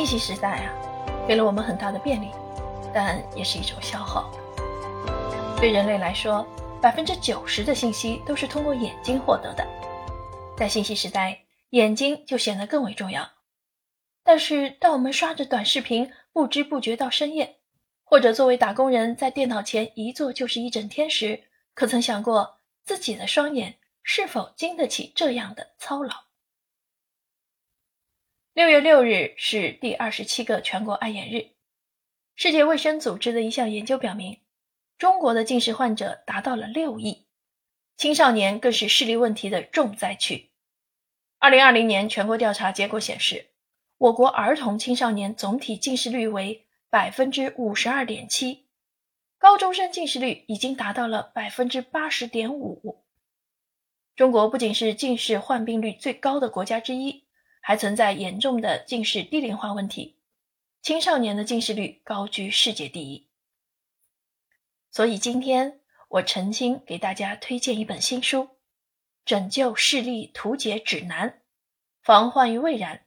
信息时代啊，给了我们很大的便利，但也是一种消耗。对人类来说，百分之九十的信息都是通过眼睛获得的，在信息时代，眼睛就显得更为重要。但是，当我们刷着短视频，不知不觉到深夜，或者作为打工人在电脑前一坐就是一整天时，可曾想过自己的双眼是否经得起这样的操劳？六月六日是第二十七个全国爱眼日。世界卫生组织的一项研究表明，中国的近视患者达到了六亿，青少年更是视力问题的重灾区。二零二零年全国调查结果显示，我国儿童青少年总体近视率为百分之五十二点七，高中生近视率已经达到了百分之八十点五。中国不仅是近视患病率最高的国家之一。还存在严重的近视低龄化问题，青少年的近视率高居世界第一。所以今天我诚心给大家推荐一本新书《拯救视力图解指南》，防患于未然，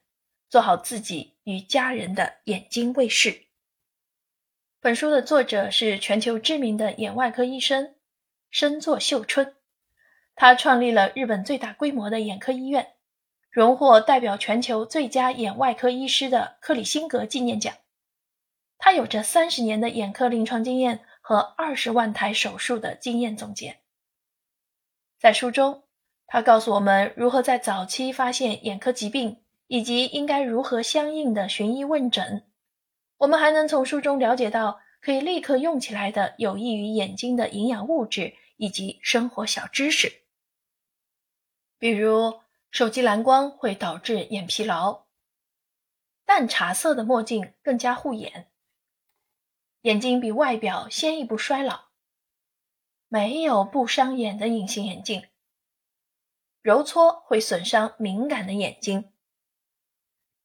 做好自己与家人的眼睛卫士。本书的作者是全球知名的眼外科医生深作秀春，他创立了日本最大规模的眼科医院。荣获代表全球最佳眼外科医师的克里辛格纪念奖。他有着三十年的眼科临床经验和二十万台手术的经验总结。在书中，他告诉我们如何在早期发现眼科疾病，以及应该如何相应的寻医问诊。我们还能从书中了解到可以立刻用起来的有益于眼睛的营养物质以及生活小知识，比如。手机蓝光会导致眼疲劳，淡茶色的墨镜更加护眼。眼睛比外表先一步衰老，没有不伤眼的隐形眼镜。揉搓会损伤敏感的眼睛。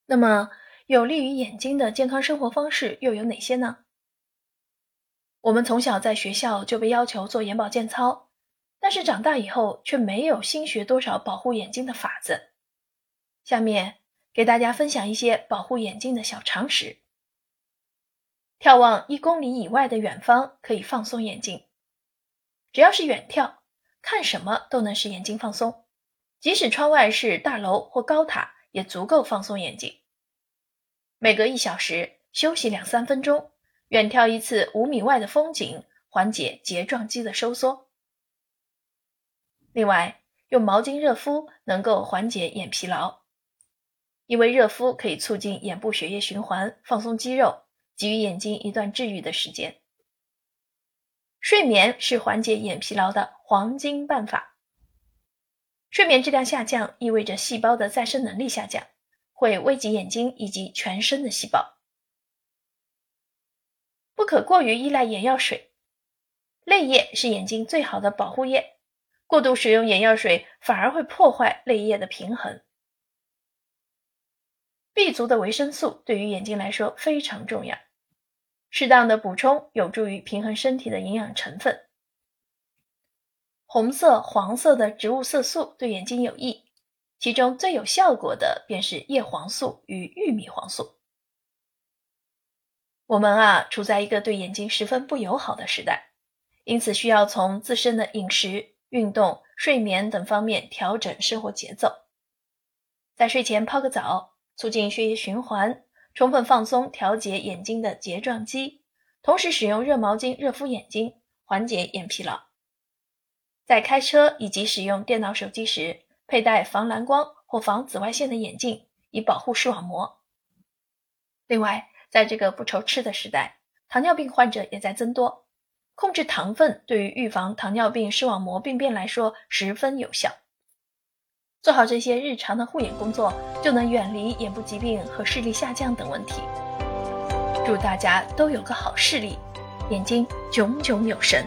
那么，有利于眼睛的健康生活方式又有哪些呢？我们从小在学校就被要求做眼保健操。但是长大以后却没有新学多少保护眼睛的法子。下面给大家分享一些保护眼睛的小常识。眺望一公里以外的远方可以放松眼睛，只要是远眺，看什么都能使眼睛放松，即使窗外是大楼或高塔，也足够放松眼睛。每隔一小时休息两三分钟，远眺一次五米外的风景，缓解睫状肌的收缩。另外，用毛巾热敷能够缓解眼疲劳，因为热敷可以促进眼部血液循环，放松肌肉，给予眼睛一段治愈的时间。睡眠是缓解眼疲劳的黄金办法。睡眠质量下降意味着细胞的再生能力下降，会危及眼睛以及全身的细胞。不可过于依赖眼药水，泪液是眼睛最好的保护液。过度使用眼药水反而会破坏泪液的平衡。B 族的维生素对于眼睛来说非常重要，适当的补充有助于平衡身体的营养成分。红色、黄色的植物色素对眼睛有益，其中最有效果的便是叶黄素与玉米黄素。我们啊，处在一个对眼睛十分不友好的时代，因此需要从自身的饮食。运动、睡眠等方面调整生活节奏，在睡前泡个澡，促进血液循环，充分放松调节眼睛的睫状肌，同时使用热毛巾热敷眼睛，缓解眼疲劳。在开车以及使用电脑、手机时，佩戴防蓝光或防紫外线的眼镜，以保护视网膜。另外，在这个不愁吃的时代，糖尿病患者也在增多。控制糖分对于预防糖尿病视网膜病变来说十分有效。做好这些日常的护眼工作，就能远离眼部疾病和视力下降等问题。祝大家都有个好视力，眼睛炯炯有神。